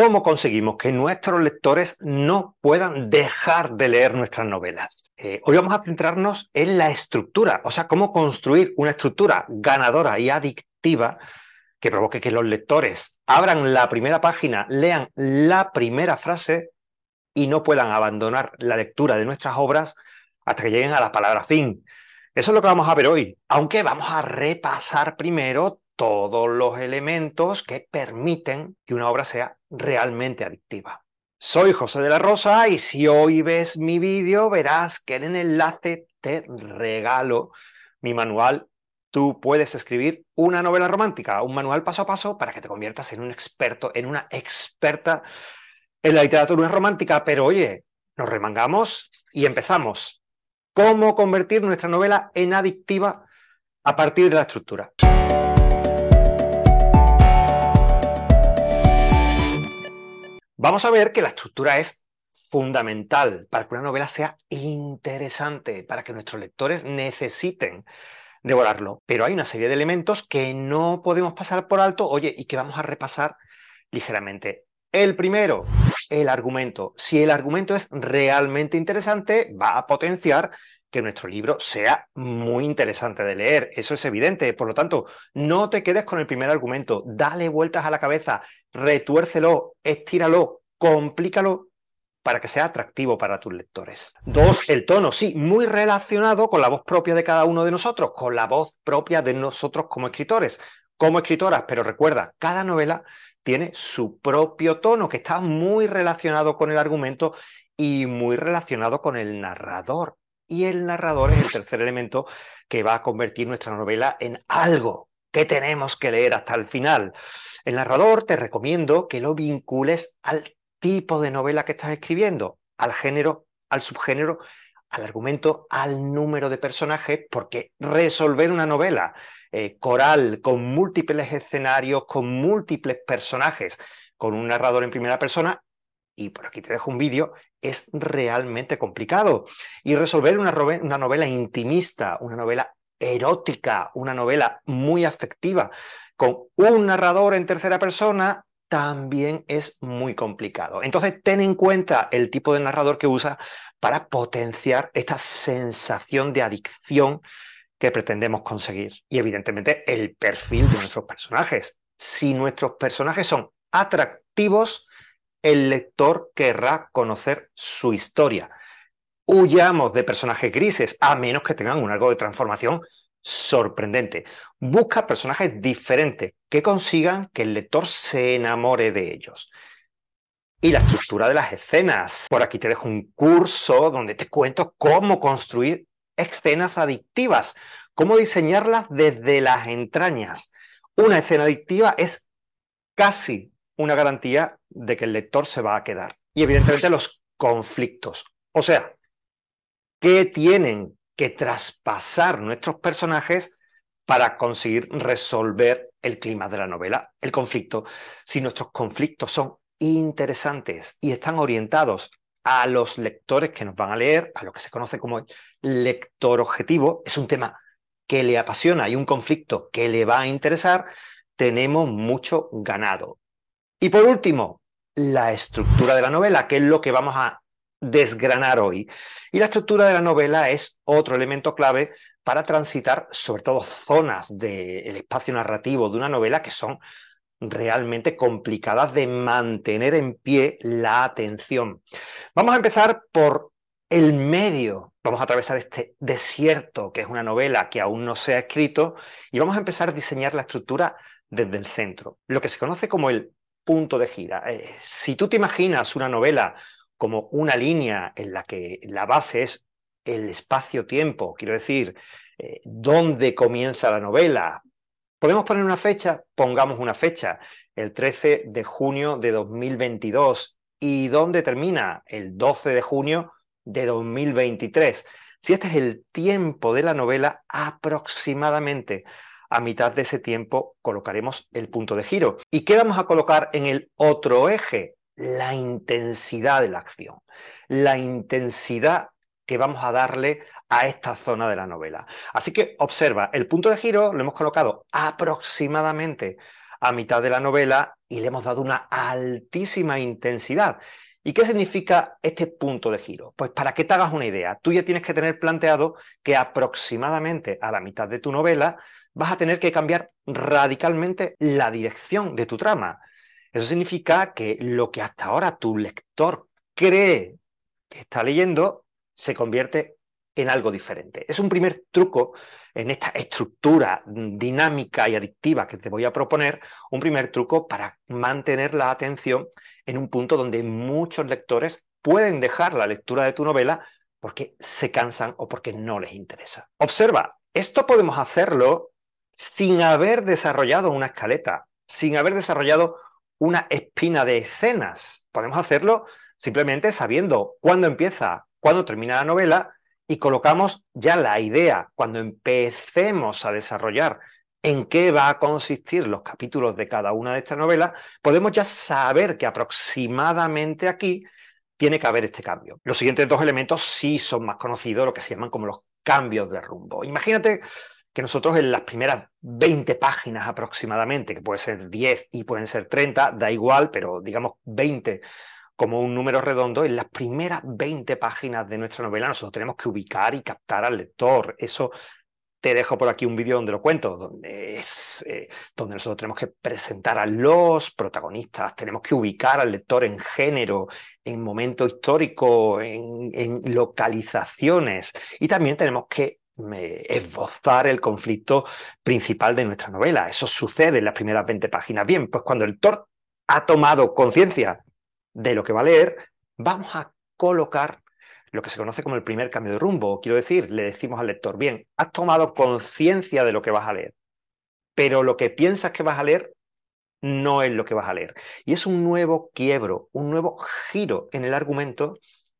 ¿Cómo conseguimos que nuestros lectores no puedan dejar de leer nuestras novelas? Eh, hoy vamos a centrarnos en la estructura, o sea, cómo construir una estructura ganadora y adictiva que provoque que los lectores abran la primera página, lean la primera frase y no puedan abandonar la lectura de nuestras obras hasta que lleguen a la palabra fin. Eso es lo que vamos a ver hoy, aunque vamos a repasar primero todos los elementos que permiten que una obra sea realmente adictiva. Soy José de la Rosa y si hoy ves mi vídeo verás que en el enlace te regalo mi manual. Tú puedes escribir una novela romántica, un manual paso a paso para que te conviertas en un experto, en una experta en la literatura romántica. Pero oye, nos remangamos y empezamos. ¿Cómo convertir nuestra novela en adictiva a partir de la estructura? Vamos a ver que la estructura es fundamental para que una novela sea interesante, para que nuestros lectores necesiten devorarlo. Pero hay una serie de elementos que no podemos pasar por alto, oye, y que vamos a repasar ligeramente. El primero, el argumento. Si el argumento es realmente interesante, va a potenciar que nuestro libro sea muy interesante de leer. Eso es evidente. Por lo tanto, no te quedes con el primer argumento. Dale vueltas a la cabeza, retuércelo, estíralo, complícalo para que sea atractivo para tus lectores. Dos, el tono, sí, muy relacionado con la voz propia de cada uno de nosotros, con la voz propia de nosotros como escritores, como escritoras. Pero recuerda, cada novela tiene su propio tono que está muy relacionado con el argumento y muy relacionado con el narrador y el narrador es el tercer elemento que va a convertir nuestra novela en algo que tenemos que leer hasta el final. El narrador te recomiendo que lo vincules al tipo de novela que estás escribiendo, al género, al subgénero, al argumento, al número de personajes, porque resolver una novela eh, coral con múltiples escenarios, con múltiples personajes, con un narrador en primera persona, y por aquí te dejo un vídeo, es realmente complicado. Y resolver una, una novela intimista, una novela erótica, una novela muy afectiva, con un narrador en tercera persona, también es muy complicado. Entonces, ten en cuenta el tipo de narrador que usa para potenciar esta sensación de adicción que pretendemos conseguir. Y evidentemente el perfil de nuestros personajes. Si nuestros personajes son atractivos, el lector querrá conocer su historia. Huyamos de personajes grises, a menos que tengan un algo de transformación sorprendente. Busca personajes diferentes que consigan que el lector se enamore de ellos. Y la estructura de las escenas. Por aquí te dejo un curso donde te cuento cómo construir escenas adictivas, cómo diseñarlas desde las entrañas. Una escena adictiva es casi una garantía de que el lector se va a quedar. Y evidentemente los conflictos. O sea, ¿qué tienen que traspasar nuestros personajes para conseguir resolver el clima de la novela, el conflicto? Si nuestros conflictos son interesantes y están orientados a los lectores que nos van a leer, a lo que se conoce como lector objetivo, es un tema que le apasiona y un conflicto que le va a interesar, tenemos mucho ganado. Y por último, la estructura de la novela, que es lo que vamos a desgranar hoy. Y la estructura de la novela es otro elemento clave para transitar sobre todo zonas del espacio narrativo de una novela que son realmente complicadas de mantener en pie la atención. Vamos a empezar por el medio. Vamos a atravesar este desierto, que es una novela que aún no se ha escrito, y vamos a empezar a diseñar la estructura desde el centro, lo que se conoce como el punto de gira. Eh, si tú te imaginas una novela como una línea en la que la base es el espacio-tiempo, quiero decir, eh, dónde comienza la novela, ¿podemos poner una fecha? Pongamos una fecha, el 13 de junio de 2022. ¿Y dónde termina? El 12 de junio de 2023. Si este es el tiempo de la novela, aproximadamente a mitad de ese tiempo colocaremos el punto de giro. ¿Y qué vamos a colocar en el otro eje? La intensidad de la acción, la intensidad que vamos a darle a esta zona de la novela. Así que observa, el punto de giro lo hemos colocado aproximadamente a mitad de la novela y le hemos dado una altísima intensidad. ¿Y qué significa este punto de giro? Pues para que te hagas una idea, tú ya tienes que tener planteado que aproximadamente a la mitad de tu novela vas a tener que cambiar radicalmente la dirección de tu trama. Eso significa que lo que hasta ahora tu lector cree que está leyendo se convierte en algo diferente. Es un primer truco en esta estructura dinámica y adictiva que te voy a proponer, un primer truco para mantener la atención en un punto donde muchos lectores pueden dejar la lectura de tu novela porque se cansan o porque no les interesa. Observa, esto podemos hacerlo sin haber desarrollado una escaleta, sin haber desarrollado una espina de escenas. Podemos hacerlo simplemente sabiendo cuándo empieza, cuándo termina la novela y colocamos ya la idea, cuando empecemos a desarrollar en qué va a consistir los capítulos de cada una de estas novelas, podemos ya saber que aproximadamente aquí tiene que haber este cambio. Los siguientes dos elementos sí son más conocidos, lo que se llaman como los cambios de rumbo. Imagínate que nosotros en las primeras 20 páginas aproximadamente, que puede ser 10 y pueden ser 30, da igual, pero digamos 20 como un número redondo, en las primeras 20 páginas de nuestra novela nosotros tenemos que ubicar y captar al lector. Eso te dejo por aquí un vídeo donde lo cuento, donde es eh, donde nosotros tenemos que presentar a los protagonistas, tenemos que ubicar al lector en género, en momento histórico, en, en localizaciones y también tenemos que esbozar el conflicto principal de nuestra novela. Eso sucede en las primeras 20 páginas. Bien, pues cuando el lector ha tomado conciencia de lo que va a leer, vamos a colocar lo que se conoce como el primer cambio de rumbo. Quiero decir, le decimos al lector, bien, has tomado conciencia de lo que vas a leer, pero lo que piensas que vas a leer no es lo que vas a leer. Y es un nuevo quiebro, un nuevo giro en el argumento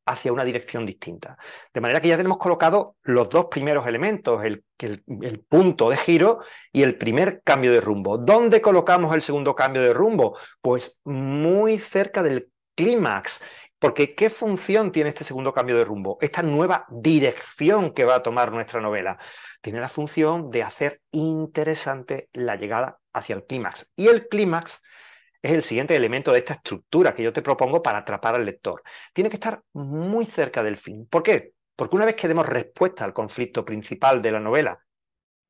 hacia una dirección distinta. De manera que ya tenemos colocado los dos primeros elementos, el, el, punto de giro y el primer cambio de rumbo. ¿Dónde colocamos el segundo cambio de rumbo? Pues muy cerca del clímax. Porque ¿qué función tiene este segundo cambio de rumbo? Esta nueva dirección que va a tomar nuestra novela. Tiene la función de hacer interesante la llegada hacia el clímax. Y el clímax es el siguiente elemento de esta estructura que yo te propongo para atrapar al lector. Tiene que estar muy cerca del fin. ¿Por qué? Porque una vez que demos respuesta al conflicto principal de la novela,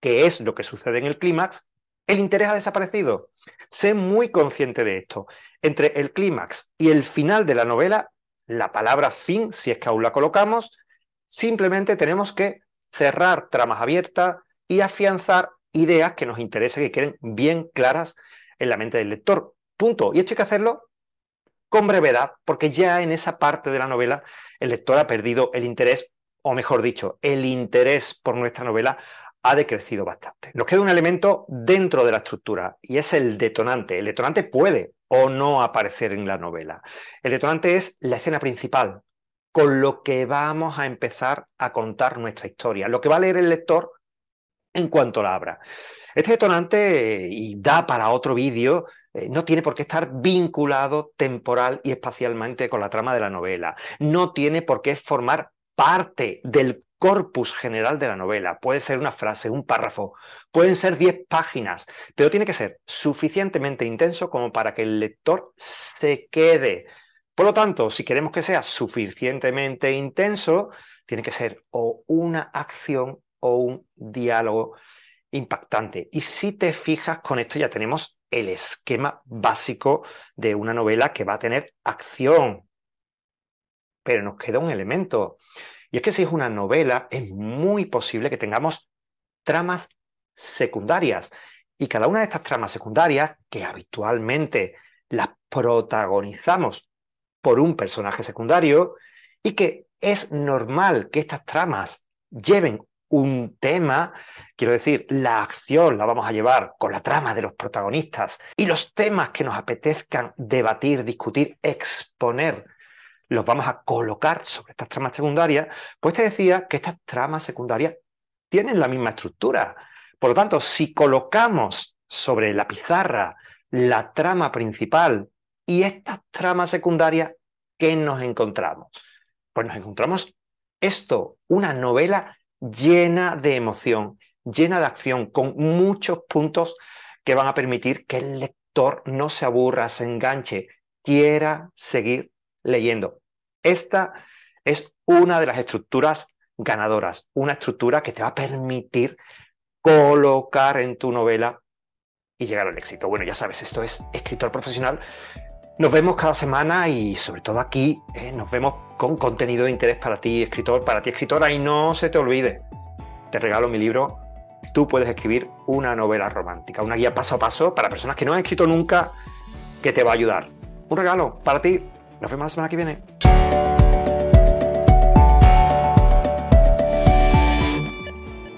que es lo que sucede en el clímax, el interés ha desaparecido. Sé muy consciente de esto. Entre el clímax y el final de la novela, la palabra fin, si es que aún la colocamos, simplemente tenemos que cerrar tramas abiertas y afianzar ideas que nos interesen, que queden bien claras en la mente del lector. Punto. Y esto hay que hacerlo con brevedad, porque ya en esa parte de la novela el lector ha perdido el interés, o mejor dicho, el interés por nuestra novela ha decrecido bastante. Nos queda un elemento dentro de la estructura y es el detonante. El detonante puede o no aparecer en la novela. El detonante es la escena principal, con lo que vamos a empezar a contar nuestra historia, lo que va a leer el lector en cuanto la abra. Este detonante, y da para otro vídeo, eh, no tiene por qué estar vinculado temporal y espacialmente con la trama de la novela. No tiene por qué formar parte del corpus general de la novela. Puede ser una frase, un párrafo, pueden ser 10 páginas, pero tiene que ser suficientemente intenso como para que el lector se quede. Por lo tanto, si queremos que sea suficientemente intenso, tiene que ser o una acción o un diálogo impactante. Y si te fijas, con esto ya tenemos el esquema básico de una novela que va a tener acción. Pero nos queda un elemento. Y es que si es una novela, es muy posible que tengamos tramas secundarias. Y cada una de estas tramas secundarias, que habitualmente las protagonizamos por un personaje secundario, y que es normal que estas tramas lleven un tema, quiero decir, la acción la vamos a llevar con la trama de los protagonistas y los temas que nos apetezcan debatir, discutir, exponer, los vamos a colocar sobre estas tramas secundarias, pues te decía que estas tramas secundarias tienen la misma estructura. Por lo tanto, si colocamos sobre la pizarra la trama principal y estas tramas secundarias, ¿qué nos encontramos? Pues nos encontramos esto, una novela llena de emoción, llena de acción, con muchos puntos que van a permitir que el lector no se aburra, se enganche, quiera seguir leyendo. Esta es una de las estructuras ganadoras, una estructura que te va a permitir colocar en tu novela y llegar al éxito. Bueno, ya sabes, esto es escritor profesional. Nos vemos cada semana y sobre todo aquí eh, nos vemos con contenido de interés para ti, escritor, para ti, escritora. Y no se te olvide, te regalo mi libro. Tú puedes escribir una novela romántica, una guía paso a paso para personas que no han escrito nunca que te va a ayudar. Un regalo para ti. Nos vemos la semana que viene.